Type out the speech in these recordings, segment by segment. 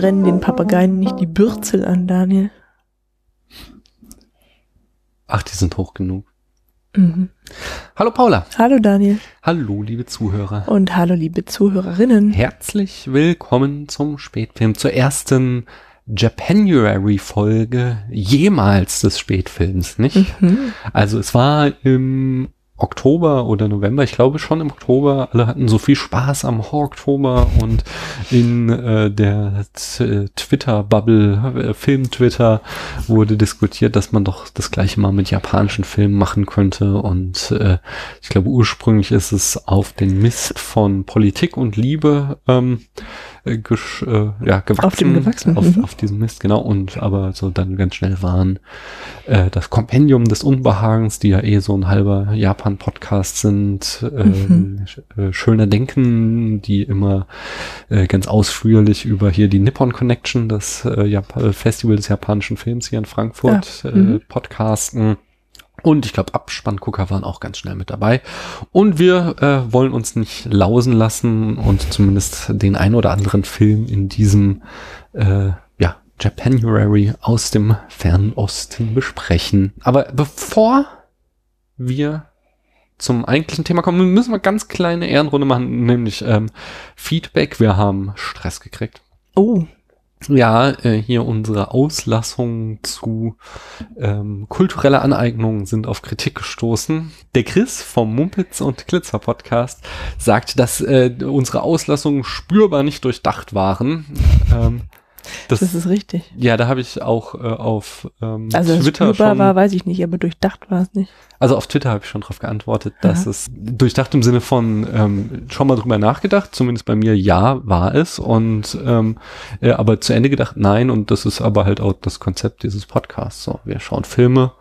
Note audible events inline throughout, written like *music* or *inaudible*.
Brennen den Papageien nicht die Bürzel an, Daniel. Ach, die sind hoch genug. Mhm. Hallo Paula. Hallo Daniel. Hallo liebe Zuhörer. Und hallo liebe Zuhörerinnen. Herzlich willkommen zum Spätfilm, zur ersten Japanuary-Folge jemals des Spätfilms, nicht? Mhm. Also es war im Oktober oder November, ich glaube schon im Oktober, alle hatten so viel Spaß am Oktober und in äh, der T- Twitter-Bubble, äh, Film-Twitter wurde diskutiert, dass man doch das gleiche mal mit japanischen Filmen machen könnte. Und äh, ich glaube ursprünglich ist es auf den Mist von Politik und Liebe ähm, äh, gesch, äh, ja, gewachsen. Auf dem gewachsen, Auf, mhm. auf diesem Mist, genau. Und aber so dann ganz schnell waren äh, das Kompendium des Unbehagens, die ja eh so ein halber Japan-Podcast sind, ähm, sch äh, schöner Denken, die immer äh, ganz ausführlich über hier die Nippon Connection, das äh, Jap Festival des japanischen Films hier in Frankfurt, Ja, äh, mhm. podcasten. Und ich glaube, Abspanngucker waren auch ganz schnell mit dabei. Und wir äh, wollen uns nicht lausen lassen und zumindest den ein oder anderen Film in diesem äh, ja, Japanuary aus dem Fernen Osten besprechen. Aber bevor wir zum eigentlichen Thema kommen, müssen wir ganz kleine Ehrenrunde machen, nämlich ähm, Feedback. Wir haben Stress gekriegt. Oh, Ja, äh, hier unsere Auslassungen zu ähm, kultureller Aneignung sind auf Kritik gestoßen. Der Chris vom Mumpitz und Glitzer Podcast sagt, dass äh, unsere Auslassungen spürbar nicht durchdacht waren. Ähm, das, das ist richtig. ja, da habe ich auch äh, auf ähm, Also Twitter spürbar schon, war, weiß ich nicht, aber durchdacht war es nicht. also auf Twitter habe ich schon darauf geantwortet, dass es durchdacht im Sinne von ähm, schon mal drüber nachgedacht, zumindest bei mir ja war es und ähm, äh, aber zu Ende gedacht nein und das ist aber halt auch das Konzept dieses Podcasts. So, wir schauen Filme,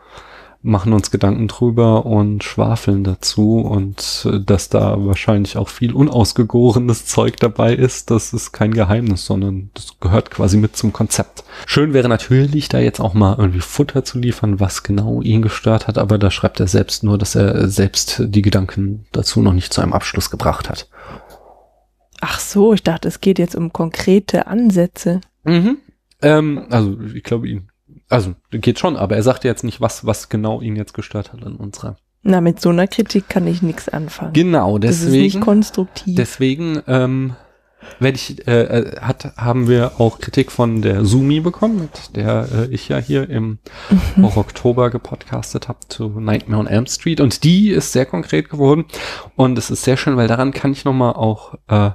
machen uns Gedanken drüber und schwafeln dazu und äh, dass da wahrscheinlich auch viel unausgegorenes Zeug dabei ist, das ist kein Geheimnis, sondern das gehört quasi mit zum Konzept. Schön wäre natürlich, da jetzt auch mal irgendwie Futter zu liefern, was genau ihn gestört hat, aber da schreibt er selbst nur, dass er selbst die Gedanken dazu noch nicht zu einem Abschluss gebracht hat. Ach so, ich dachte, es geht jetzt um konkrete Ansätze. Mhm. Ähm, also ich glaube ihn, also geht schon, aber er sagte jetzt nicht, was, was genau ihn jetzt gestört hat an unserer. Na, mit so einer Kritik kann ich nichts anfangen. Genau, das ist nicht deswegen. konstruktiv. Deswegen ähm, werde ich, äh, äh, hat, haben wir auch Kritik von der Sumi bekommen, mit der äh, ich ja hier im Mhm. auch Oktober gepodcastet habe zu Nightmare on Elm Street. Und die ist sehr konkret geworden. Und es ist sehr schön, weil daran kann ich nochmal auch äh,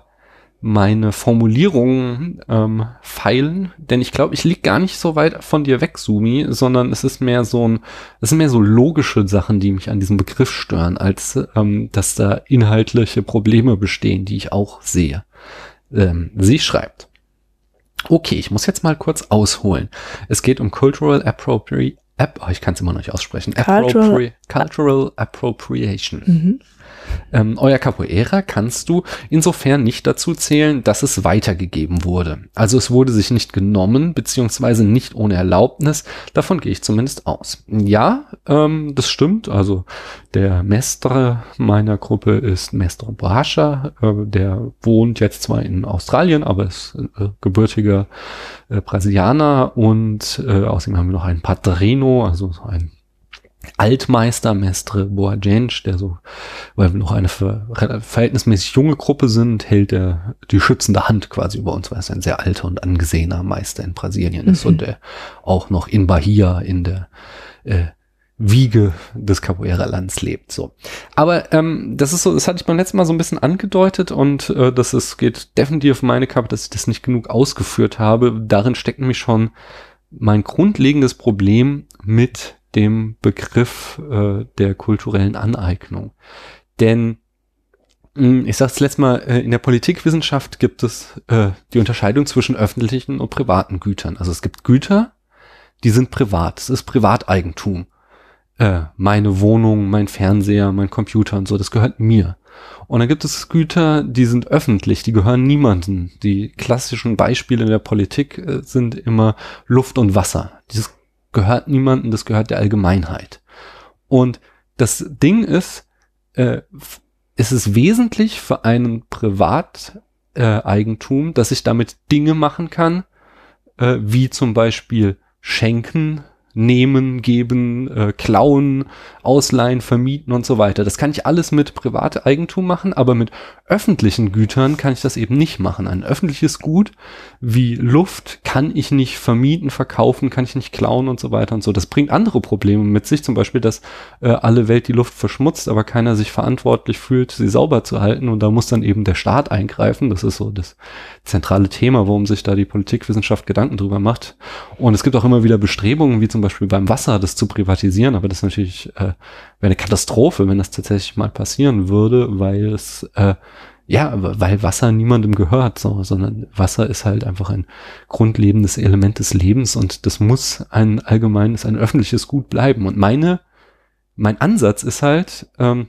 meine Formulierungen ähm, feilen, denn ich glaube, ich lieg gar nicht so weit von dir weg, Sumi, sondern es ist mehr so ein, es sind mehr so logische Sachen, die mich an diesem Begriff stören, als ähm, dass da inhaltliche Probleme bestehen, die ich auch sehe. Ähm, sie schreibt. Okay, ich muss jetzt mal kurz ausholen. Es geht um Cultural Appropriation. App, oh, ich kann es immer noch nicht aussprechen. Cultural- Appropri Cultural Appropriation. mhm. Ähm, euer Capoeira kannst du insofern nicht dazu zählen, dass es weitergegeben wurde. Also es wurde sich nicht genommen, beziehungsweise nicht ohne Erlaubnis. Davon gehe ich zumindest aus. Ja, ähm, das stimmt. Also der Mestre meiner Gruppe ist Mestre Boascha. Äh, der wohnt jetzt zwar in Australien, aber ist äh, gebürtiger äh, Brasilianer. Und äh, außerdem haben wir noch einen Padrino, also so ein Altmeister, Mestre Boagensch, der so, weil wir noch eine ver verhältnismäßig junge Gruppe sind, hält er die schützende Hand quasi über uns, weil es ein sehr alter und angesehener Meister in Brasilien ist Mhm. und der auch noch in Bahia in der äh, Wiege des Capoeira-Lands lebt. So. Aber ähm, das ist so, das hatte ich beim letzten Mal so ein bisschen angedeutet und äh, das ist, geht definitiv auf meine Kappe, dass ich das nicht genug ausgeführt habe. Darin steckt nämlich schon mein grundlegendes Problem mit dem Begriff äh, der kulturellen Aneignung. Denn mh, ich sag's letztes Mal, äh, in der Politikwissenschaft gibt es äh, die Unterscheidung zwischen öffentlichen und privaten Gütern. Also es gibt Güter, die sind privat. Es ist Privateigentum. Äh, meine Wohnung, mein Fernseher, mein Computer und so, das gehört mir. Und dann gibt es Güter, die sind öffentlich, die gehören niemandem. Die klassischen Beispiele in der Politik äh, sind immer Luft und Wasser. Dieses gehört niemandem, das gehört der Allgemeinheit. Und das Ding ist, äh, es ist wesentlich für einen Privateigentum, dass ich damit Dinge machen kann, äh, wie zum Beispiel schenken, nehmen, geben, äh, klauen, ausleihen, vermieten und so weiter. Das kann ich alles mit Privateigentum machen, aber mit öffentlichen Gütern kann ich das eben nicht machen. Ein öffentliches Gut wie Luft kann ich nicht vermieten, verkaufen, kann ich nicht klauen und so weiter und so. Das bringt andere Probleme mit sich, zum Beispiel, dass äh, alle Welt die Luft verschmutzt, aber keiner sich verantwortlich fühlt, sie sauber zu halten und da muss dann eben der Staat eingreifen. Das ist so das zentrale Thema, worum sich da die Politikwissenschaft Gedanken drüber macht. Und es gibt auch immer wieder Bestrebungen, wie zum Beispiel beim Wasser, das zu privatisieren, aber das natürlich äh, wäre eine Katastrophe, wenn das tatsächlich mal passieren würde, weil es äh, ja, weil Wasser niemandem gehört, so, sondern Wasser ist halt einfach ein grundlebendes Element des Lebens und das muss ein allgemeines, ein öffentliches Gut bleiben. Und meine, mein Ansatz ist halt, ähm,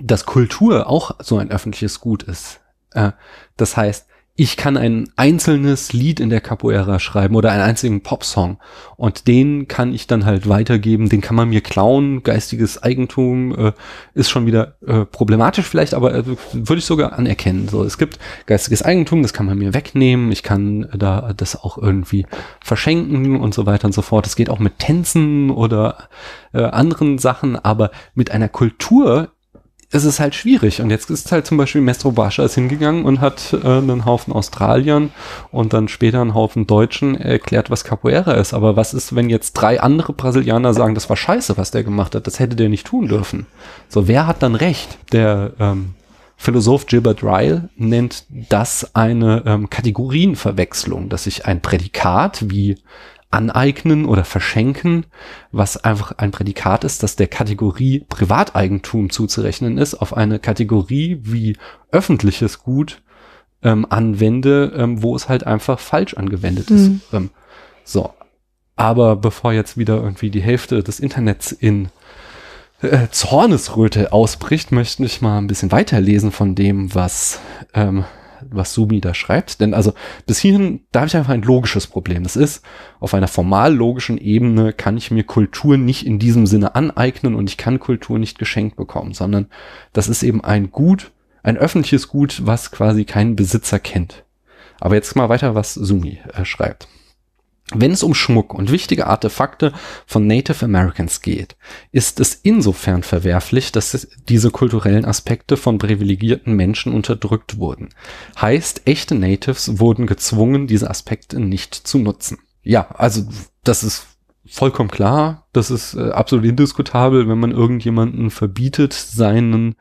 dass Kultur auch so ein öffentliches Gut ist. Äh, das heißt, ich kann ein einzelnes Lied in der Capoeira schreiben oder einen einzigen Popsong und den kann ich dann halt weitergeben, den kann man mir klauen, geistiges Eigentum äh, ist schon wieder äh, problematisch vielleicht, aber äh, würde ich sogar anerkennen. So, es gibt geistiges Eigentum, das kann man mir wegnehmen, ich kann da das auch irgendwie verschenken und so weiter und so fort. Es geht auch mit Tänzen oder äh, anderen Sachen, aber mit einer Kultur es ist halt schwierig. Und jetzt ist halt zum Beispiel Mestro Bascha hingegangen und hat äh, einen Haufen Australiern und dann später einen Haufen Deutschen erklärt, was Capoeira ist. Aber was ist, wenn jetzt drei andere Brasilianer sagen, das war scheiße, was der gemacht hat, das hätte der nicht tun dürfen. So, wer hat dann recht? Der ähm, Philosoph Gilbert Ryle nennt das eine ähm, Kategorienverwechslung, dass ich ein Prädikat wie aneignen oder verschenken, was einfach ein Prädikat ist, das der Kategorie Privateigentum zuzurechnen ist, auf eine Kategorie wie öffentliches Gut ähm, anwende, ähm, wo es halt einfach falsch angewendet ist. Mhm. Ähm, so. Aber bevor jetzt wieder irgendwie die Hälfte des Internets in äh, Zornesröte ausbricht, möchte ich mal ein bisschen weiterlesen von dem, was ähm, was Sumi da schreibt. Denn also bis hierhin, da habe ich einfach ein logisches Problem. Das ist, auf einer formal logischen Ebene kann ich mir Kultur nicht in diesem Sinne aneignen und ich kann Kultur nicht geschenkt bekommen, sondern das ist eben ein Gut, ein öffentliches Gut, was quasi keinen Besitzer kennt. Aber jetzt mal weiter, was Sumi äh, schreibt. Wenn es um Schmuck und wichtige Artefakte von Native Americans geht, ist es insofern verwerflich, dass diese kulturellen Aspekte von privilegierten Menschen unterdrückt wurden. Heißt, echte Natives wurden gezwungen, diese Aspekte nicht zu nutzen. Ja, also das ist vollkommen klar, das ist äh, absolut indiskutabel, wenn man irgendjemanden verbietet, seinen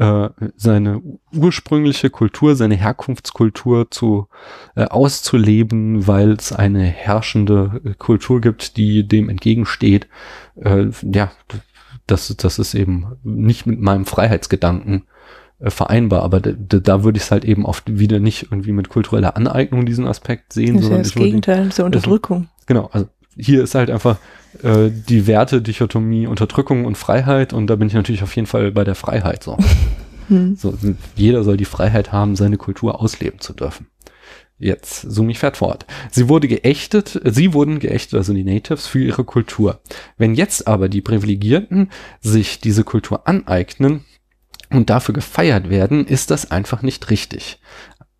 äh, seine ursprüngliche Kultur, seine Herkunftskultur zu äh, auszuleben, weil es eine herrschende äh, Kultur gibt, die dem entgegensteht. Äh, ja, das, das ist eben nicht mit meinem Freiheitsgedanken äh, vereinbar, aber da würde ich es halt eben oft wieder nicht irgendwie mit kultureller Aneignung diesen Aspekt sehen, das ist sondern ja das Gegenteil, das ist Unterdrückung. Also, genau, also hier ist halt einfach äh, die Werte-Dichotomie Unterdrückung und Freiheit und da bin ich natürlich auf jeden Fall bei der Freiheit so. *laughs* Hm. so jeder soll die Freiheit haben, seine Kultur ausleben zu dürfen. Jetzt, Sumi fährt fort. Sie wurde geächtet, sie wurden geächtet, also die Natives, für ihre Kultur. Wenn jetzt aber die Privilegierten sich diese Kultur aneignen und dafür gefeiert werden, ist das einfach nicht richtig.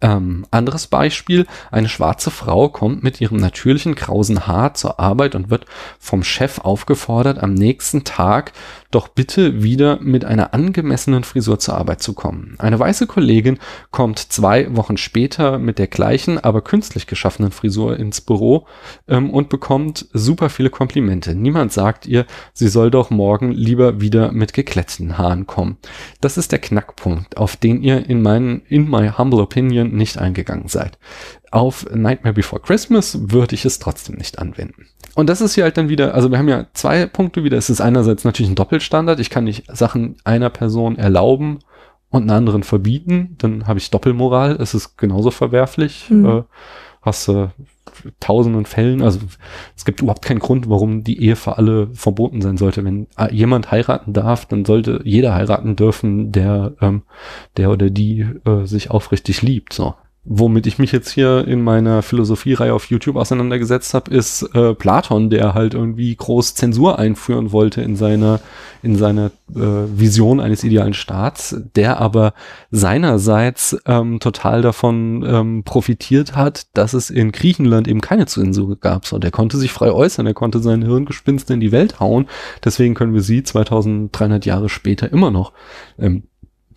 Ähm, anderes Beispiel, eine schwarze Frau kommt mit ihrem natürlichen krausen Haar zur Arbeit und wird vom Chef aufgefordert, am nächsten Tag doch bitte wieder mit einer angemessenen Frisur zur Arbeit zu kommen. Eine weiße Kollegin kommt zwei Wochen später mit der gleichen, aber künstlich geschaffenen Frisur ins Büro ähm, und bekommt super viele Komplimente. Niemand sagt ihr, sie soll doch morgen lieber wieder mit gekletzten Haaren kommen. Das ist der Knackpunkt, auf den ihr in meinen, in my humble opinion nicht eingegangen seid. Auf Nightmare Before Christmas würde ich es trotzdem nicht anwenden. Und das ist hier halt dann wieder, also wir haben ja zwei Punkte wieder. Es ist einerseits natürlich ein Doppelstandard. Ich kann nicht Sachen einer Person erlauben und einer anderen verbieten. Dann habe ich Doppelmoral. Es ist genauso verwerflich. Mhm. Äh, hast du äh, tausenden Fällen, also es gibt überhaupt keinen Grund, warum die Ehe für alle verboten sein sollte. Wenn jemand heiraten darf, dann sollte jeder heiraten dürfen, der, ähm, der oder die äh, sich aufrichtig liebt. So. Womit ich mich jetzt hier in meiner Philosophiereihe auf YouTube auseinandergesetzt habe, ist äh, Platon, der halt irgendwie groß Zensur einführen wollte in seiner in seiner äh, Vision eines idealen Staats, der aber seinerseits ähm, total davon ähm, profitiert hat, dass es in Griechenland eben keine Zensur gab. So, der konnte sich frei äußern, er konnte sein Hirngespinst in die Welt hauen. Deswegen können wir sie 2300 Jahre später immer noch ähm,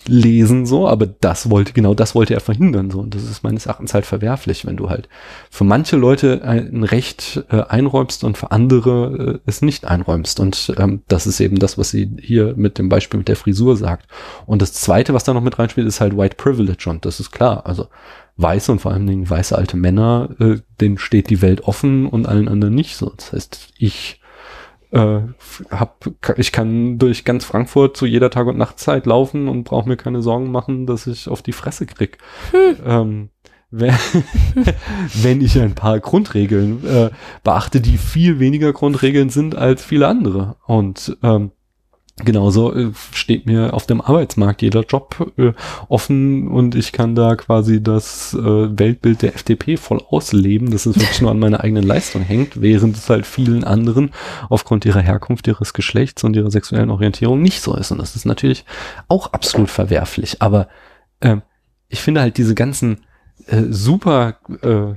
lesen, so, aber das wollte, genau das wollte er verhindern, so. Und das ist meines Erachtens halt verwerflich, wenn du halt für manche Leute ein Recht äh, einräumst und für andere äh, es nicht einräumst. Und ähm, das ist eben das, was sie hier mit dem Beispiel mit der Frisur sagt. Und das zweite, was da noch mit reinspielt, ist halt White Privilege. Und das ist klar. Also weiße und vor allen Dingen weiße alte Männer, äh, denen steht die Welt offen und allen anderen nicht so. Das heißt, ich äh, hab, ich kann durch ganz Frankfurt zu jeder Tag- und Nachtzeit laufen und brauche mir keine Sorgen machen, dass ich auf die Fresse krieg. Hm. Ähm, wenn, *laughs* wenn ich ein paar Grundregeln äh, beachte, die viel weniger Grundregeln sind als viele andere. Und ähm, Genauso äh, steht mir auf dem Arbeitsmarkt jeder Job äh, offen und ich kann da quasi das äh, Weltbild der FDP voll ausleben, dass es wirklich nur an meiner eigenen Leistung hängt, während es halt vielen anderen aufgrund ihrer Herkunft, ihres Geschlechts und ihrer sexuellen Orientierung nicht so ist. Und das ist natürlich auch absolut verwerflich. Aber ähm, ich finde halt diese ganzen äh, super, äh,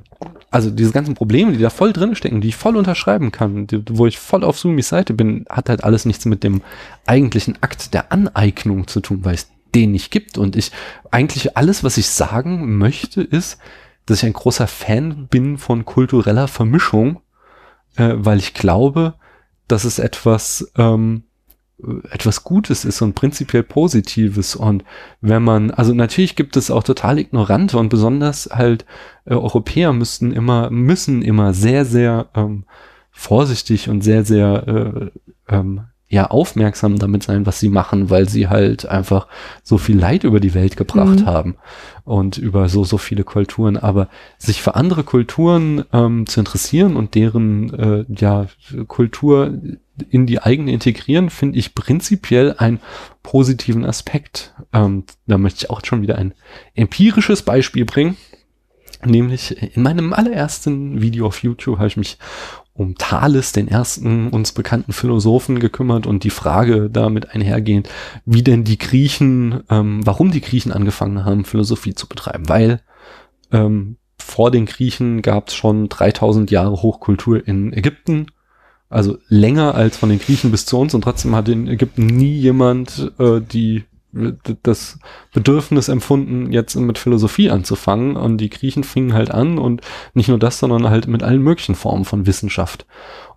also diese ganzen Probleme, die da voll drin stecken, die ich voll unterschreiben kann, die, wo ich voll auf Sumis Seite bin, hat halt alles nichts mit dem eigentlichen Akt der Aneignung zu tun, weil es den nicht gibt. Und ich eigentlich alles, was ich sagen möchte, ist, dass ich ein großer Fan bin von kultureller Vermischung, äh, weil ich glaube, dass es etwas ähm, etwas Gutes ist und prinzipiell Positives. Und wenn man, also natürlich gibt es auch total Ignorante und besonders halt äh, Europäer müssten immer, müssen immer sehr, sehr ähm, vorsichtig und sehr, sehr äh, ähm, ja aufmerksam damit sein, was sie machen, weil sie halt einfach so viel Leid über die Welt gebracht mhm. haben und über so so viele Kulturen. Aber sich für andere Kulturen ähm, zu interessieren und deren äh, ja Kultur in die eigene integrieren, finde ich prinzipiell einen positiven Aspekt. Ähm, da möchte ich auch schon wieder ein empirisches Beispiel bringen. Nämlich in meinem allerersten Video auf YouTube habe ich mich um Thales, den ersten uns bekannten Philosophen, gekümmert und die Frage damit einhergehend, wie denn die Griechen, ähm, warum die Griechen angefangen haben, Philosophie zu betreiben. Weil ähm, vor den Griechen gab es schon 3000 Jahre Hochkultur in Ägypten, also länger als von den Griechen bis zu uns und trotzdem hat in Ägypten nie jemand äh, die das Bedürfnis empfunden, jetzt mit Philosophie anzufangen. Und die Griechen fingen halt an und nicht nur das, sondern halt mit allen möglichen Formen von Wissenschaft.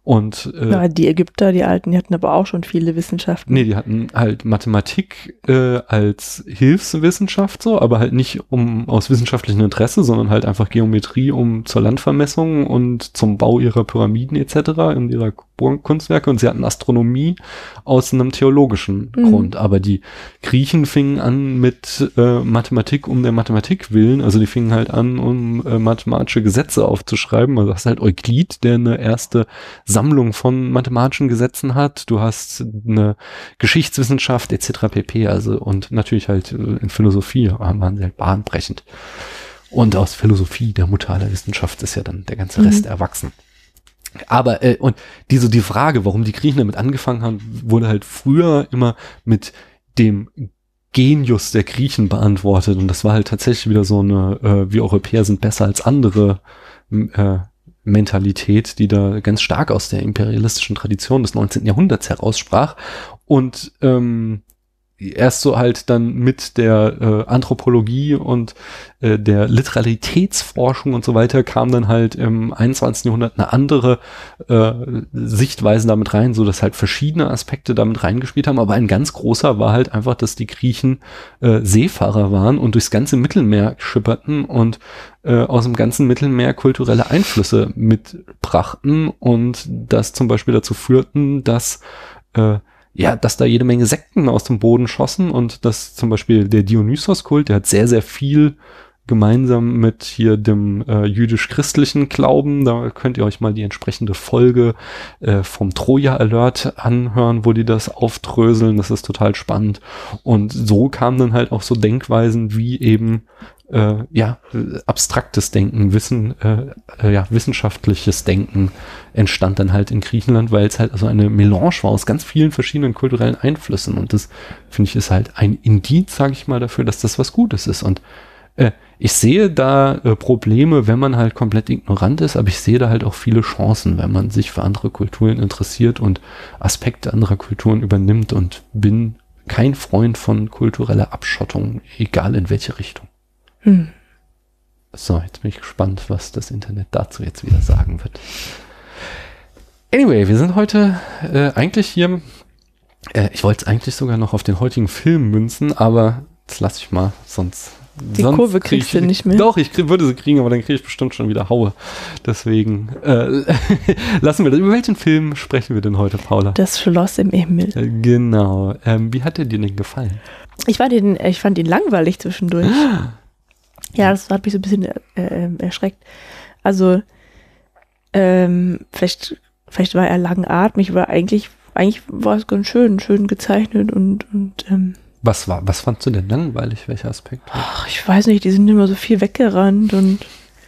Und äh, ja, die Ägypter, die Alten, die hatten aber auch schon viele Wissenschaften. Nee, die hatten halt Mathematik äh, als Hilfswissenschaft so, aber halt nicht um aus wissenschaftlichem Interesse, sondern halt einfach Geometrie um zur Landvermessung und zum Bau ihrer Pyramiden etc. in ihrer Kunstwerke und sie hatten Astronomie aus einem theologischen mhm. Grund. Aber die Griechen fingen an mit äh, Mathematik um der Mathematik willen, also die fingen halt an, um äh, mathematische Gesetze aufzuschreiben. Also das ist halt Euklid, der eine erste Sammlung von mathematischen Gesetzen hat. Du hast eine Geschichtswissenschaft etc. pp. Also und natürlich halt äh, in Philosophie waren sie halt bahnbrechend. Und aus Philosophie, der Mutter aller Wissenschaft, ist ja dann der ganze Rest mhm. erwachsen. Aber äh, und diese die Frage, warum die Griechen damit angefangen haben, wurde halt früher immer mit dem Genius der Griechen beantwortet und das war halt tatsächlich wieder so eine, äh, wir Europäer sind besser als andere äh, Mentalität, die da ganz stark aus der imperialistischen Tradition des 19. Jahrhunderts heraussprach. Und ähm, erst so halt dann mit der äh, Anthropologie und äh, der Literalitätsforschung und so weiter kam dann halt im 21. Jahrhundert eine andere äh, Sichtweise damit rein, so dass halt verschiedene Aspekte damit reingespielt haben, aber ein ganz großer war halt einfach, dass die Griechen äh, Seefahrer waren und durchs ganze Mittelmeer schipperten und äh, aus dem ganzen Mittelmeer kulturelle Einflüsse mitbrachten und das zum Beispiel dazu führten, dass äh, ja, dass da jede Menge Sekten aus dem Boden schossen und dass zum Beispiel der Dionysos-Kult, der hat sehr, sehr viel gemeinsam mit hier dem äh, jüdisch-christlichen Glauben. Da könnt ihr euch mal die entsprechende Folge äh, vom Troja Alert anhören, wo die das aufdröseln. Das ist total spannend. Und so kamen dann halt auch so Denkweisen wie eben äh, ja, abstraktes Denken, Wissen, äh, äh, ja, wissenschaftliches Denken entstand dann halt in Griechenland, weil es halt also eine Melange war aus ganz vielen verschiedenen kulturellen Einflüssen. Und das, finde ich, ist halt ein Indiz, sage ich mal, dafür, dass das was Gutes ist. Und äh, ich sehe da äh, Probleme, wenn man halt komplett ignorant ist, aber ich sehe da halt auch viele Chancen, wenn man sich für andere Kulturen interessiert und Aspekte anderer Kulturen übernimmt und bin kein Freund von kultureller Abschottung, egal in welche Richtung. Hm. So, jetzt bin ich gespannt, was das Internet dazu jetzt wieder sagen wird. Anyway, wir sind heute äh, eigentlich hier. Äh, ich wollte es eigentlich sogar noch auf den heutigen Film münzen, aber das lasse ich mal, sonst. Die sonst Kurve kriegst du nicht mehr. Doch, ich krieg, würde sie kriegen, aber dann kriege ich bestimmt schon wieder Haue. Deswegen äh, *laughs* lassen wir das. Über welchen Film sprechen wir denn heute, Paula? Das Schloss im Himmel. Äh, genau. Ähm, wie hat der dir denn gefallen? Ich, war den, ich fand ihn langweilig zwischendurch. *gasps* Ja, das hat mich so ein bisschen äh, ähm, erschreckt. Also, ähm, vielleicht, vielleicht war er langatmig, aber eigentlich, eigentlich war es ganz schön, schön gezeichnet und, und ähm, was war, was fandst du denn langweilig? Welcher Aspekt? Ach, ich weiß nicht, die sind immer so viel weggerannt und.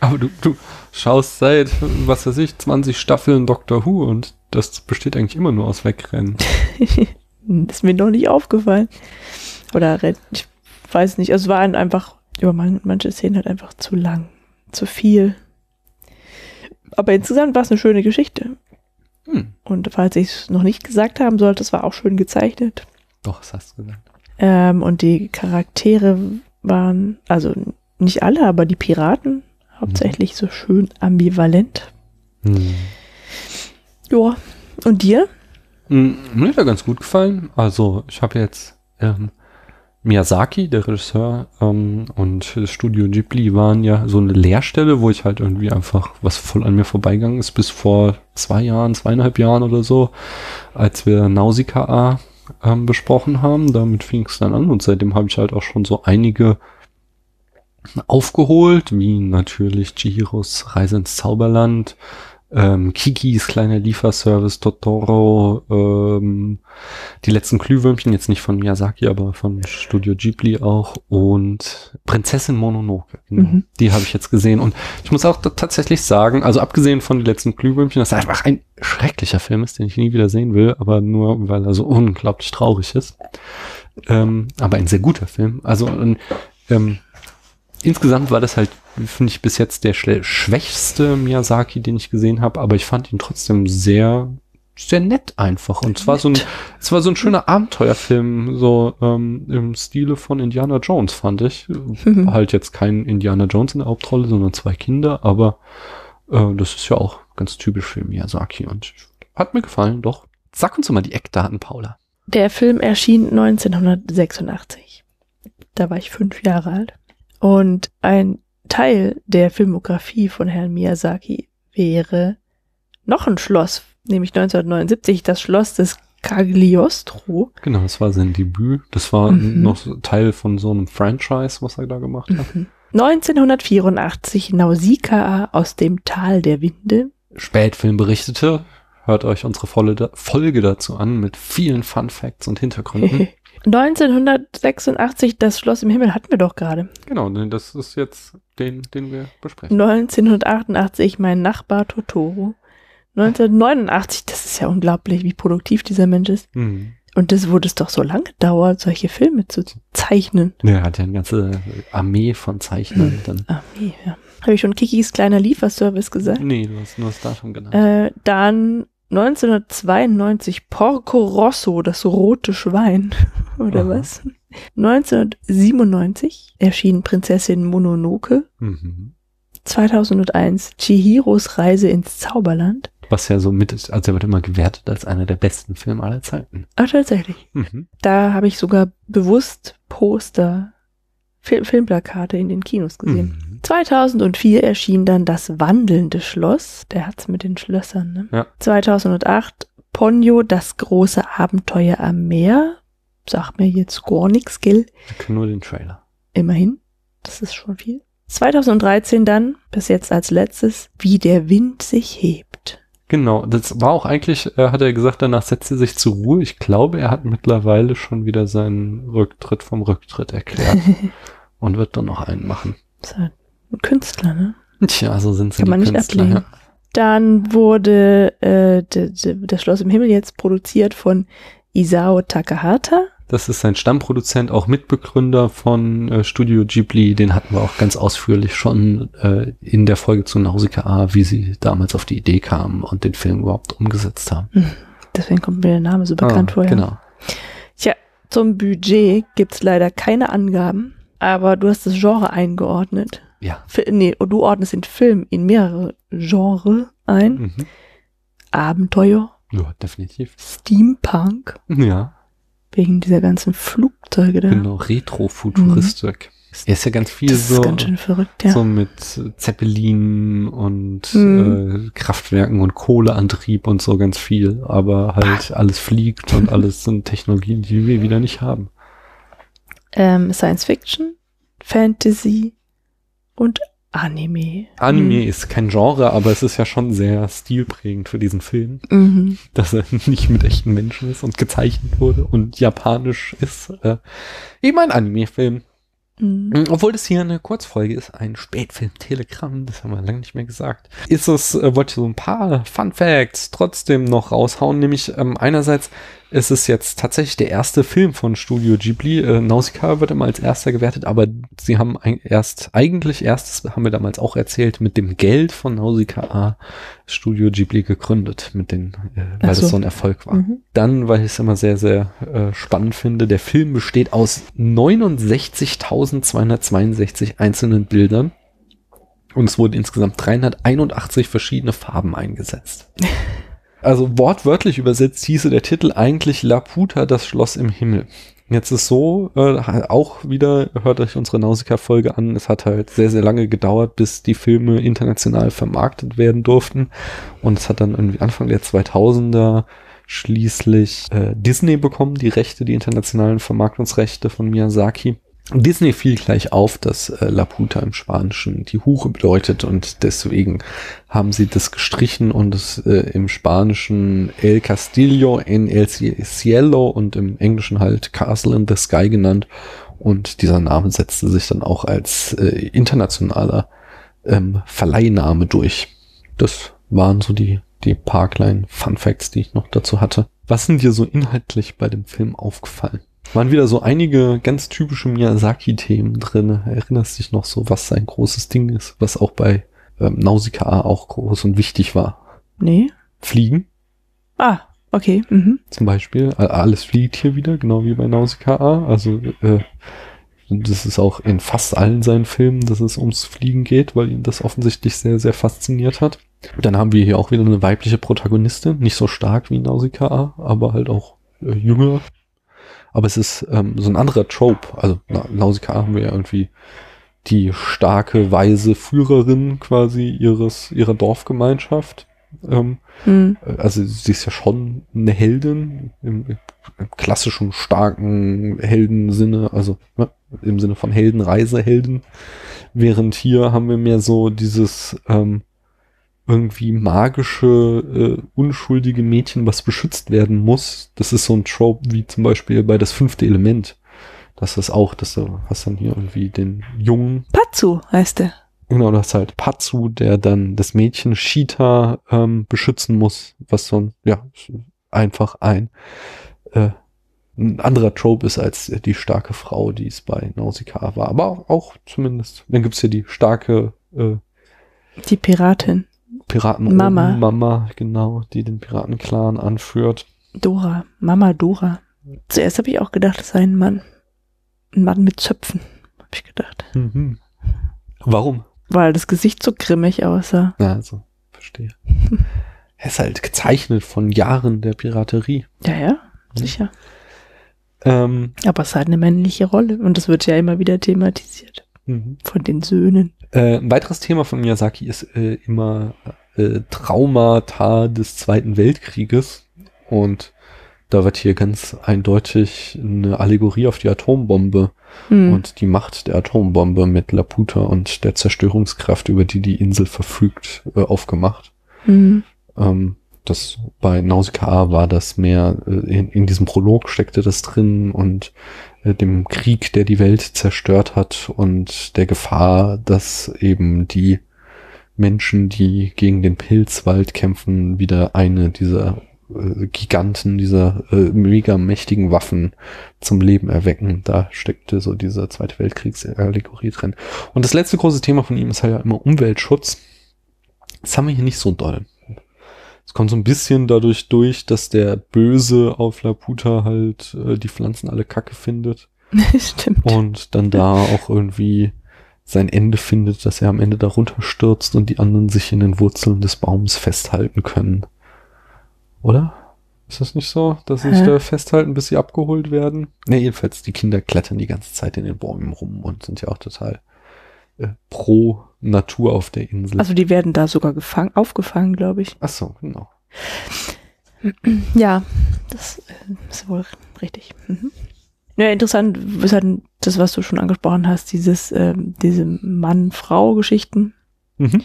Aber du, du schaust seit, was weiß ich, 20 Staffeln Doctor Who und das besteht eigentlich immer nur aus Wegrennen. *laughs* ist mir noch nicht aufgefallen. Oder ich weiß nicht, also es war einfach über man, manche Szenen halt einfach zu lang, zu viel. Aber insgesamt war es eine schöne Geschichte. Hm. Und falls ich es noch nicht gesagt haben sollte, es war auch schön gezeichnet. Doch, das hast du gesagt. Ähm, und die Charaktere waren, also nicht alle, aber die Piraten hauptsächlich hm. so schön ambivalent. Hm. Ja, und dir? Hm, mir hat er ganz gut gefallen. Also ich habe jetzt ähm, Miyazaki, der Regisseur, ähm, und das Studio Ghibli waren ja so eine Leerstelle, wo ich halt irgendwie einfach was voll an mir vorbeigegangen ist, bis vor zwei Jahren, zweieinhalb Jahren oder so, als wir Nausicaa ähm, besprochen haben. Damit fing es dann an und seitdem habe ich halt auch schon so einige aufgeholt, wie natürlich Chihiros Reise ins Zauberland, ähm, Kikis kleiner Lieferservice, Totoro, ähm, die letzten Glühwürmchen, jetzt nicht von Miyazaki, aber von Studio Ghibli auch und Prinzessin Mononoke, genau. Mhm. Die habe ich jetzt gesehen und ich muss auch tatsächlich sagen, also abgesehen von die letzten Glühwürmchen, das einfach ein schrecklicher Film ist, den ich nie wieder sehen will, aber nur weil er so unglaublich traurig ist. Ähm, aber ein sehr guter Film. Also ähm, insgesamt war das halt, finde ich, bis jetzt der schwächste Miyazaki, den ich gesehen habe, aber ich fand ihn trotzdem sehr, sehr nett einfach. Und zwar so ein, es war so ein schöner Abenteuerfilm, so ähm, im Stile von Indiana Jones, fand ich. Mhm. Halt jetzt kein Indiana Jones in der Hauptrolle, sondern zwei Kinder, aber äh, das ist ja auch ganz typisch für Miyazaki und hat mir gefallen, doch. Sag uns mal die Eckdaten, Paula. Der Film erschien 1986. Da war ich fünf Jahre alt. Und ein Teil der Filmografie von Herrn Miyazaki wäre noch ein Schloss, nämlich 1979 das Schloss des Cagliostro. Genau, das war sein Debüt. Das war mhm. noch Teil von so einem Franchise, was er da gemacht hat. Mhm. 1984 Nausicaa aus dem Tal der Winde. Spätfilm berichtete. Hört euch unsere Folge dazu an mit vielen Fun Facts und Hintergründen. *laughs* 1986, das Schloss im Himmel hatten wir doch gerade. Genau, das ist jetzt den, den wir besprechen. 1988, mein Nachbar Totoro. 1989, das ist ja unglaublich, wie produktiv dieser Mensch ist. Mhm. Und das wurde es doch so lange dauert, solche Filme zu zeichnen. Ja, er hat ja eine ganze Armee von Zeichnern. Mhm. Dann. Armee, ja. Habe ich schon Kikis kleiner Lieferservice gesagt? Nee, du hast nur das Datum genannt. Äh, dann 1992 Porco Rosso, das rote Schwein. *laughs* Oder Aha. was? 1997 erschien Prinzessin Mononoke. Mhm. 2001 Chihiros Reise ins Zauberland. Was ja so mit ist, also er wird immer gewertet als einer der besten Filme aller Zeiten. Ach, tatsächlich. Mhm. Da habe ich sogar bewusst Poster, Fil Filmplakate in den Kinos gesehen. Mhm. 2004 erschien dann Das wandelnde Schloss. Der hat's mit den Schlössern, ne? Ja. 2008 Ponyo, das große Abenteuer am Meer. Sagt mir jetzt gar nichts, gell? Ich kenne nur den Trailer. Immerhin. Das ist schon viel. 2013 dann, bis jetzt als letztes, wie der Wind sich hebt. Genau, das war auch eigentlich, äh, hat er gesagt, danach setzt er sich zur Ruhe. Ich glaube, er hat mittlerweile schon wieder seinen Rücktritt vom Rücktritt erklärt *laughs* und wird dann noch einen machen. Ist halt ein Künstler, ne? Tja, so sind sie Kann man die nicht Künstler. ablehnen. Dann wurde äh, das Schloss im Himmel jetzt produziert von Isao Takahata. Das ist sein Stammproduzent, auch Mitbegründer von äh, Studio Ghibli. Den hatten wir auch ganz ausführlich schon äh, in der Folge zu Nausicaa wie sie damals auf die Idee kamen und den Film überhaupt umgesetzt haben. Deswegen kommt mir der Name so bekannt Ah, vor. ja. Genau. Tja, zum Budget gibt's leider keine Angaben, aber du hast das Genre eingeordnet. Ja. Fi- Nee, du ordnest den Film in mehrere Genres ein. Mhm. Abenteuer, Ja, definitiv. Steampunk, Ja, wegen dieser ganzen Flugzeuge da. genau. Retro-Futuristik. Er ist ja ganz viel Mhm. Das so. ist ganz schön verrückt, ja. So mit Zeppelin und Mhm. äh, Kraftwerken und Kohleantrieb und so ganz viel. Aber halt alles fliegt und alles sind Technologien, die wir wieder nicht haben. Ähm, Science Fiction, Fantasy und Anime. Anime ist kein Genre, aber es ist ja schon sehr stilprägend für diesen Film, Mhm. dass er *laughs* nicht mit echten Menschen ist und gezeichnet wurde und japanisch ist. Äh, eben ein Anime-Film. Mhm. Mm, Obwohl das hier eine Kurzfolge ist, ein Spätfilm-Telegramm, das haben wir lange nicht mehr gesagt. Ist es, äh, wollte ich so ein paar Fun Facts trotzdem noch raushauen, nämlich ähm, einerseits ist es jetzt tatsächlich der erste Film von Studio Ghibli. Äh, Nausicaa wird immer als erster gewertet, aber sie haben erst, eigentlich erst, das haben wir damals auch erzählt, mit dem Geld von Nausicaa Studio Ghibli gegründet, mit den, äh, weil so. das so ein Erfolg war. Mhm. Dann, weil ich es immer sehr, sehr äh, spannend finde, der Film besteht aus 69.262 einzelnen Bildern und es wurden insgesamt 381 verschiedene Farben eingesetzt. *laughs* Also wortwörtlich übersetzt hieße der Titel eigentlich Laputa, das Schloss im Himmel. Jetzt ist so, äh, auch wieder, hört euch unsere Nausicaa-Folge an, es hat halt sehr, sehr lange gedauert, bis die Filme international vermarktet werden durften. Und es hat dann irgendwie Anfang der 2000er schließlich äh, Disney bekommen, die Rechte, die internationalen Vermarktungsrechte von Miyazaki. Disney fiel gleich auf, dass äh, Laputa im Spanischen die Hure bedeutet und deswegen haben sie das gestrichen und es äh, im Spanischen El Castillo en el Cielo und im Englischen halt Castle in the Sky genannt und dieser Name setzte sich dann auch als äh, internationaler ähm, Verleihname durch. Das waren so die, die paar kleinen Fun Facts, die ich noch dazu hatte. Was sind dir so inhaltlich bei dem Film aufgefallen? Waren wieder so einige ganz typische Miyazaki-Themen drin. Erinnerst dich noch so, was sein großes Ding ist, was auch bei ähm, Nausicaa auch groß und wichtig war? Nee. Fliegen Ah, okay. Mhm. zum Beispiel. Alles fliegt hier wieder, genau wie bei Nausicaa. Also äh, das ist auch in fast allen seinen Filmen, dass es ums Fliegen geht, weil ihn das offensichtlich sehr, sehr fasziniert hat. Dann haben wir hier auch wieder eine weibliche Protagonistin, nicht so stark wie Nausicaa, aber halt auch äh, jünger. Aber es ist ähm, so ein anderer Trope. Also Na Nausicaa haben wir ja irgendwie die starke, weise Führerin quasi ihres ihrer Dorfgemeinschaft. Ähm, Mhm. also sie ist ja schon eine Heldin im, im klassischen starken Heldensinne, also ne, im Sinne von Helden. Während hier haben wir mehr so dieses ähm, irgendwie magische, äh, unschuldige Mädchen, was beschützt werden muss. Das ist so ein Trope wie zum Beispiel bei das fünfte Element. Das ist auch, dass du hast dann hier irgendwie den Jungen, Patsu heißt er. Genau, das ist halt Patsu, der dann das Mädchen Shita ähm, beschützen muss, was so ein, ja, einfach ein, äh, ein anderer Trope ist als die starke Frau, die es bei Nausicaa war. Aber auch, auch zumindest. Dann gibt's hier die starke äh, Die Piratin. Piraten Mama. Mama, genau, die den Piratenclan anführt. Dora. Mama Dora. Zuerst habe ich auch gedacht, es sei ein Mann. Ein Mann mit Zöpfen, habe ich gedacht. Mhm. Warum? Weil das Gesicht so grimmig aussah. Ja, also, verstehe. *laughs* er ist halt gezeichnet von Jahren der Piraterie. Ja, ja, sicher. Ähm, Aber es hat eine männliche Rolle. Und das wird ja immer wieder thematisiert. mhm. Von den Söhnen. Äh, ein weiteres Thema von Miyazaki ist äh, immer äh, Traumata des Zweiten Weltkrieges. Und da wird hier ganz eindeutig eine Allegorie auf die Atombombe Hm. und die Macht der Atombombe mit Laputa und der Zerstörungskraft, über die die Insel verfügt, äh, aufgemacht. Hm. Ähm, das bei Nausicaa war das mehr, äh, in, in diesem Prolog steckte das drin und äh, dem Krieg, der die Welt zerstört hat und der Gefahr, dass eben die Menschen, die gegen den Pilzwald kämpfen, wieder eine dieser äh, Giganten, dieser äh, mega mächtigen Waffen zum Leben erwecken. Da steckte so diese Zweite Weltkriegsallegorie drin. Und das letzte große Thema von ihm ist halt ja immer Umweltschutz. Das haben wir hier nicht so doll. Es kommt so ein bisschen dadurch durch, dass der Böse auf Laputa halt äh, die Pflanzen alle kacke findet *laughs* Stimmt. und dann da auch irgendwie sein Ende findet, dass er am Ende darunter stürzt und die anderen sich in den Wurzeln des Baums festhalten können. Oder? Ist das nicht so, dass sie sich da festhalten, bis sie abgeholt werden? Ne, jedenfalls, die Kinder klettern die ganze Zeit in den Bäumen rum und sind ja auch total äh, pro Natur auf der Insel. Also die werden da sogar gefangen, aufgefangen, glaube ich. Ach so, genau. Ja, das äh, ist wohl richtig. Mhm. Ja, interessant ist halt das, was du schon angesprochen hast, dieses, ähm, diese Mann-Frau-Geschichten. Mhm.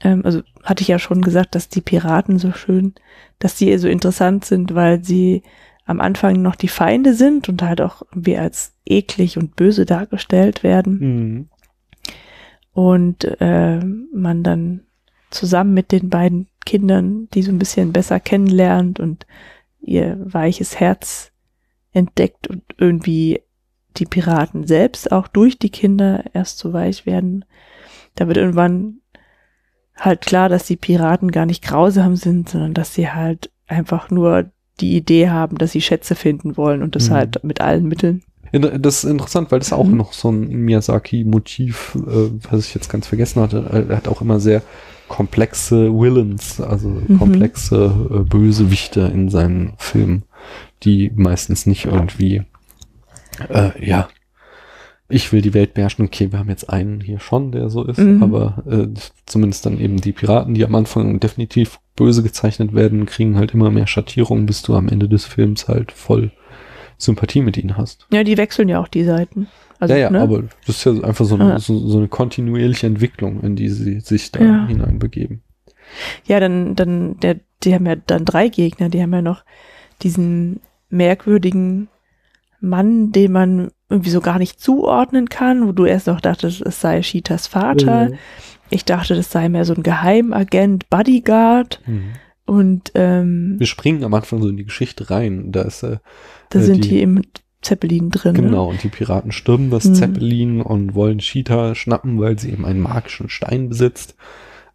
Ähm, also hatte ich ja schon gesagt, dass die Piraten so schön, dass die so interessant sind, weil sie am Anfang noch die Feinde sind und halt auch wie als eklig und böse dargestellt werden. Mhm. und äh, man dann zusammen mit den beiden Kindern die so ein bisschen besser kennenlernt und ihr weiches Herz entdeckt und irgendwie die Piraten selbst auch durch die Kinder erst so weich werden. Da wird irgendwann halt klar, dass die Piraten gar nicht grausam sind, sondern dass sie halt einfach nur die Idee haben, dass sie Schätze finden wollen und das Mhm. halt mit allen Mitteln. Das ist interessant, weil das auch Mhm. noch so ein Miyazaki-Motiv, äh, was ich jetzt ganz vergessen hatte. Er hat auch immer sehr komplexe Villains, also Mhm. komplexe äh, Bösewichte in seinen Filmen, die meistens nicht irgendwie, äh, ja, ich will die Welt beherrschen. Okay, wir haben jetzt einen hier schon, der so ist, Mhm. aber äh, zumindest dann eben die Piraten, die am Anfang definitiv böse gezeichnet werden, kriegen halt immer mehr Schattierungen, bis du am Ende des Films halt voll Sympathie mit ihnen hast. Ja, die wechseln ja auch die Seiten. Also, ja, ja, ne? aber das ist ja einfach so eine, Ja. so, so eine kontinuierliche Entwicklung, in die sie sich da Ja. hineinbegeben. Ja, dann, dann, der, die haben ja dann drei Gegner. Die haben ja noch diesen merkwürdigen Mann, den man irgendwie so gar nicht zuordnen kann, wo du erst noch dachtest, es sei Shitas Vater. Ich dachte, das sei mehr so ein Geheimagent, Bodyguard. Mhm. Und ähm, Wir springen am Anfang so in die Geschichte rein. Da ist äh, da äh, sind die- die im Zeppelin drin. genau und die Piraten stürmen das Mhm. Zeppelin und wollen Cheetah schnappen, weil sie eben einen magischen Stein besitzt.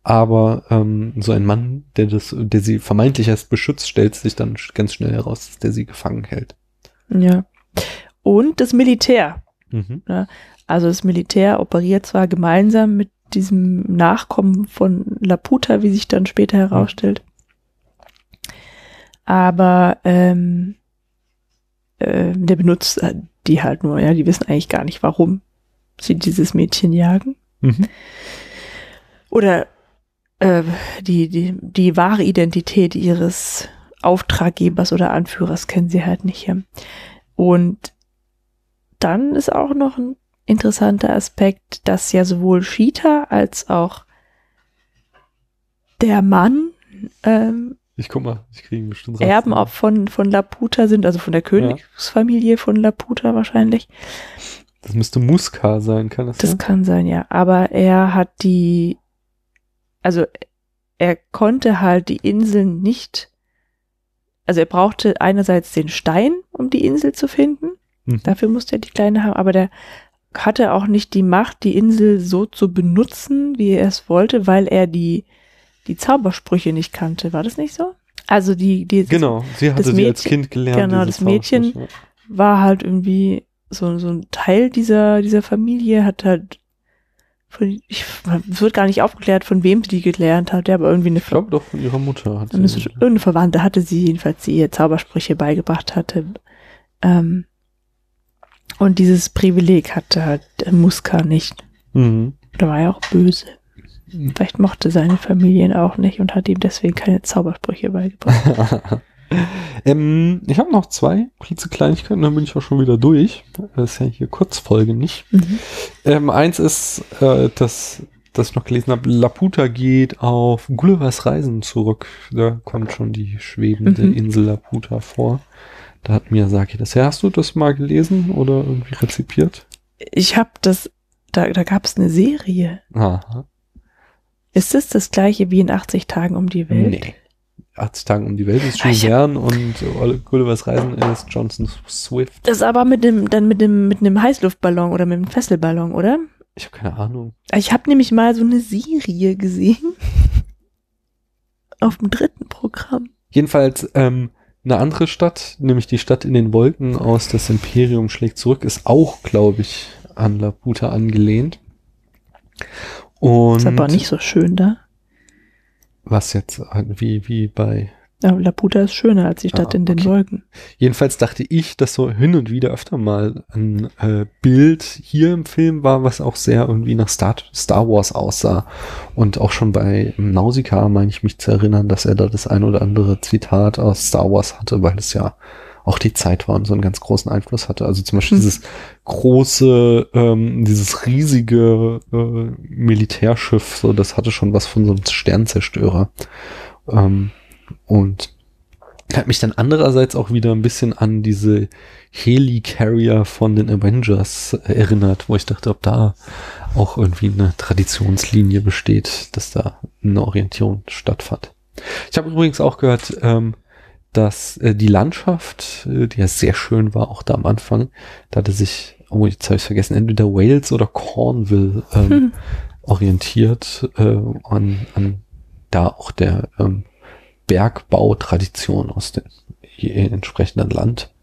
Aber ähm, so ein Mann, der das, der sie vermeintlich erst beschützt, stellt sich dann ganz schnell heraus, dass der sie gefangen hält. Ja. Und das Militär. Mhm. Also das Militär operiert zwar gemeinsam mit diesem Nachkommen von Laputa, wie sich dann später herausstellt, aber ähm, äh, der benutzt die halt nur, ja, die wissen eigentlich gar nicht, warum sie dieses Mädchen jagen. Mhm. Oder äh, die, die, die wahre Identität ihres Auftraggebers oder Anführers kennen sie halt nicht. Ja. Und dann ist auch noch ein interessanter Aspekt, dass ja sowohl Sheeta als auch der Mann ähm, Ich guck mal, ich kriege bestimmt raus. Erben auch von, von Laputa sind, also von der Königsfamilie von Laputa wahrscheinlich. Das müsste Muska sein, kann das, Das sein? kann sein, ja. Aber er hat die, also er konnte halt die Inseln nicht, also er brauchte einerseits den Stein, um die Insel zu finden. Mhm. Dafür musste er die Kleine haben, aber der hatte auch nicht die Macht, die Insel so zu benutzen, wie er es wollte, weil er die, die Zaubersprüche nicht kannte. War das nicht so? Also die, die Genau, sie hatte das sie als Mädchen- Kind gelernt. genau, das Mädchen- war halt irgendwie so, so ein Teil dieser, dieser Familie, hat halt von, ich, es wird gar nicht aufgeklärt, von wem sie die gelernt hat, ja, aber irgendwie eine, Ich glaube doch von ihrer Mutter hat eine, sie. irgendeine Verwandte hatte sie jedenfalls, die ihr Zaubersprüche beigebracht hatte. Ähm, und dieses Privileg hatte halt der Muska nicht. Mhm. Da war er auch böse. Vielleicht mochte seine Familie ihn auch nicht und hat ihm deswegen keine Zaubersprüche beigebracht. *laughs* Ähm, ich habe noch zwei Kleinigkeiten, dann bin ich auch schon wieder durch. Das ist ja hier Kurzfolge nicht. Mhm. Ähm, eins ist, äh, dass, dass ich noch gelesen habe, Laputa geht auf Gullivers Reisen zurück. Da kommt schon die schwebende Mhm. Insel Laputa vor. Da hat Miyazaki das her. Hast du das mal gelesen oder irgendwie rezipiert? Ich habe das, da, da gab es eine Serie. Aha. Ist das das gleiche wie in 80 Tagen um die Welt? Nee. 80 Tage um die Welt ist Ah, Jules Verne und äh, Gullivers Reisen ist Johnson Swift. Das ist aber mit dem, dann mit dem, mit einem Heißluftballon oder mit einem Fesselballon, oder? Ich habe keine Ahnung. Ich habe nämlich mal so eine Serie gesehen. Auf dem dritten Programm. Jedenfalls ähm, eine andere Stadt, nämlich die Stadt in den Wolken aus Das Imperium schlägt zurück, ist auch, glaube ich, an Laputa angelehnt. Und Ist aber nicht so schön da. Was jetzt wie wie bei Aber Laputa ist schöner als die Stadt Ah, in den okay. Wolken. Jedenfalls dachte ich, dass so hin und wieder öfter mal ein äh, Bild hier im Film war, was auch sehr irgendwie nach Star, Star Wars aussah. Und auch schon bei Nausicaa meine ich mich zu erinnern, dass er da das ein oder andere Zitat aus Star Wars hatte, weil es ja auch die Zeit war und so einen ganz großen Einfluss hatte. Also zum Beispiel Hm. dieses große, ähm, dieses riesige äh, Militärschiff, so das hatte schon was von so einem Sternzerstörer. Ähm, und hat mich dann andererseits auch wieder ein bisschen an diese Heli-Carrier von den Avengers erinnert, wo ich dachte, ob da auch irgendwie eine Traditionslinie besteht, dass da eine Orientierung stattfand. Ich habe übrigens auch gehört, ähm, dass äh, die Landschaft, äh, die ja sehr schön war, auch da am Anfang, da hatte sich, oh, jetzt habe ich vergessen, entweder Wales oder Cornwall ähm, Hm. *laughs* orientiert äh, an, an da auch der ähm, Bergbautradition aus dem je- entsprechenden Land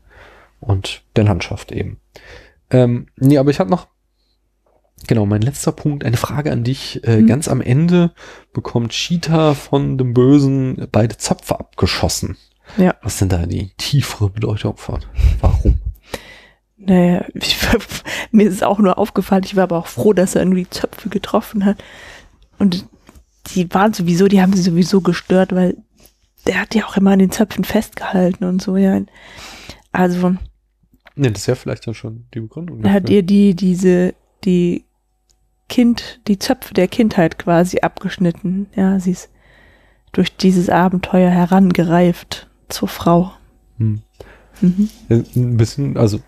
und der Landschaft eben. Ähm, nee, aber ich habe noch, genau, mein letzter Punkt, eine Frage an dich. Äh, Hm. Ganz am Ende bekommt Cheetah von dem Bösen beide Zöpfe abgeschossen. Ja. Was ist denn da die tiefere Bedeutung von? Warum? Naja, ich, *laughs* mir ist es auch nur aufgefallen. Ich war aber auch froh, dass er irgendwie Zöpfe getroffen hat. Und die waren sowieso, die haben sie sowieso gestört, weil der hat ja auch immer an den Zöpfen festgehalten und so, ja. Also, Ne, das ist ja vielleicht dann schon die Begründung. er hat ihr die, diese, die Kind, die Zöpfe der Kindheit quasi abgeschnitten. Ja, sie ist durch dieses Abenteuer herangereift zur Frau. Hm. Mhm. Ein bisschen, also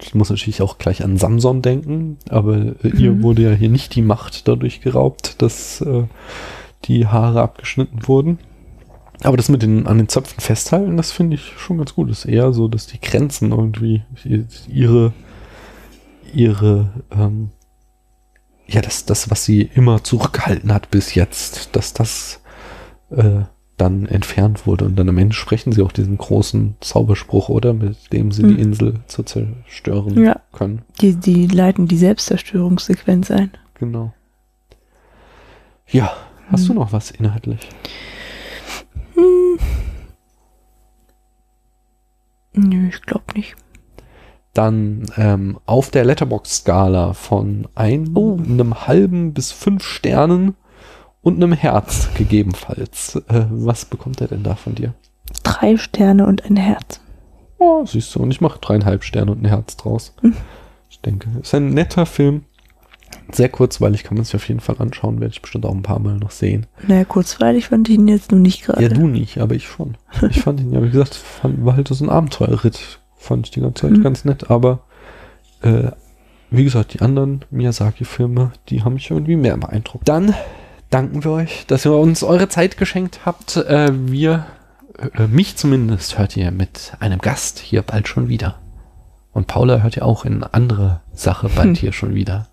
ich muss natürlich auch gleich an Samson denken, aber äh, ihr Mhm. wurde ja hier nicht die Macht dadurch geraubt, dass äh, die Haare abgeschnitten wurden. Aber das mit den an den Zöpfen festhalten, das finde ich schon ganz gut. Das ist eher so, dass die Grenzen irgendwie ihre ihre ähm, ja das das was sie immer zurückgehalten hat bis jetzt, dass das äh, dann entfernt wurde. Und dann am Ende sprechen sie auch diesen großen Zauberspruch, oder? Mit dem sie Hm. die Insel zu zerstören Ja. können. Die, die leiten die Selbstzerstörungssequenz ein. Genau. Ja, hast Hm. du noch was inhaltlich? Hm. Nö, ich glaube nicht. Dann ähm, auf der Letterbox-Skala von ein, Oh. einem halben bis fünf Sternen und einem Herz gegebenenfalls. Äh, was bekommt er denn da von dir? Drei Sterne und ein Herz. Oh, siehst du, und ich mache dreieinhalb Sterne und ein Herz draus. Hm. Ich denke, ist ein netter Film. Sehr kurzweilig, kann man sich auf jeden Fall anschauen, werde ich bestimmt auch ein paar Mal noch sehen. Naja, kurzweilig fand ich ihn jetzt nur nicht gerade. Ja, du nicht, aber ich schon. Ich fand ihn ja, wie gesagt, fand, war halt so ein Abenteuerritt. Fand ich die ganze Zeit Mhm. ganz nett, aber äh, wie gesagt, die anderen Miyazaki-Filme, die haben mich irgendwie mehr beeindruckt. Dann danken wir euch, dass ihr uns eure Zeit geschenkt habt. Äh, wir, äh, mich zumindest, hört ihr mit einem Gast hier bald schon wieder. Und Paula hört ihr auch in andere Sache bald Hm. *laughs* hier schon wieder.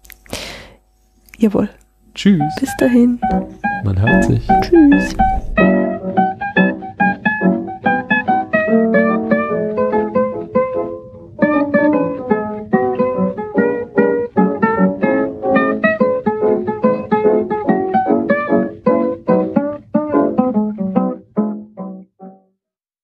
Jawohl. Tschüss, Bis dahin. man hört sich. Tschüss.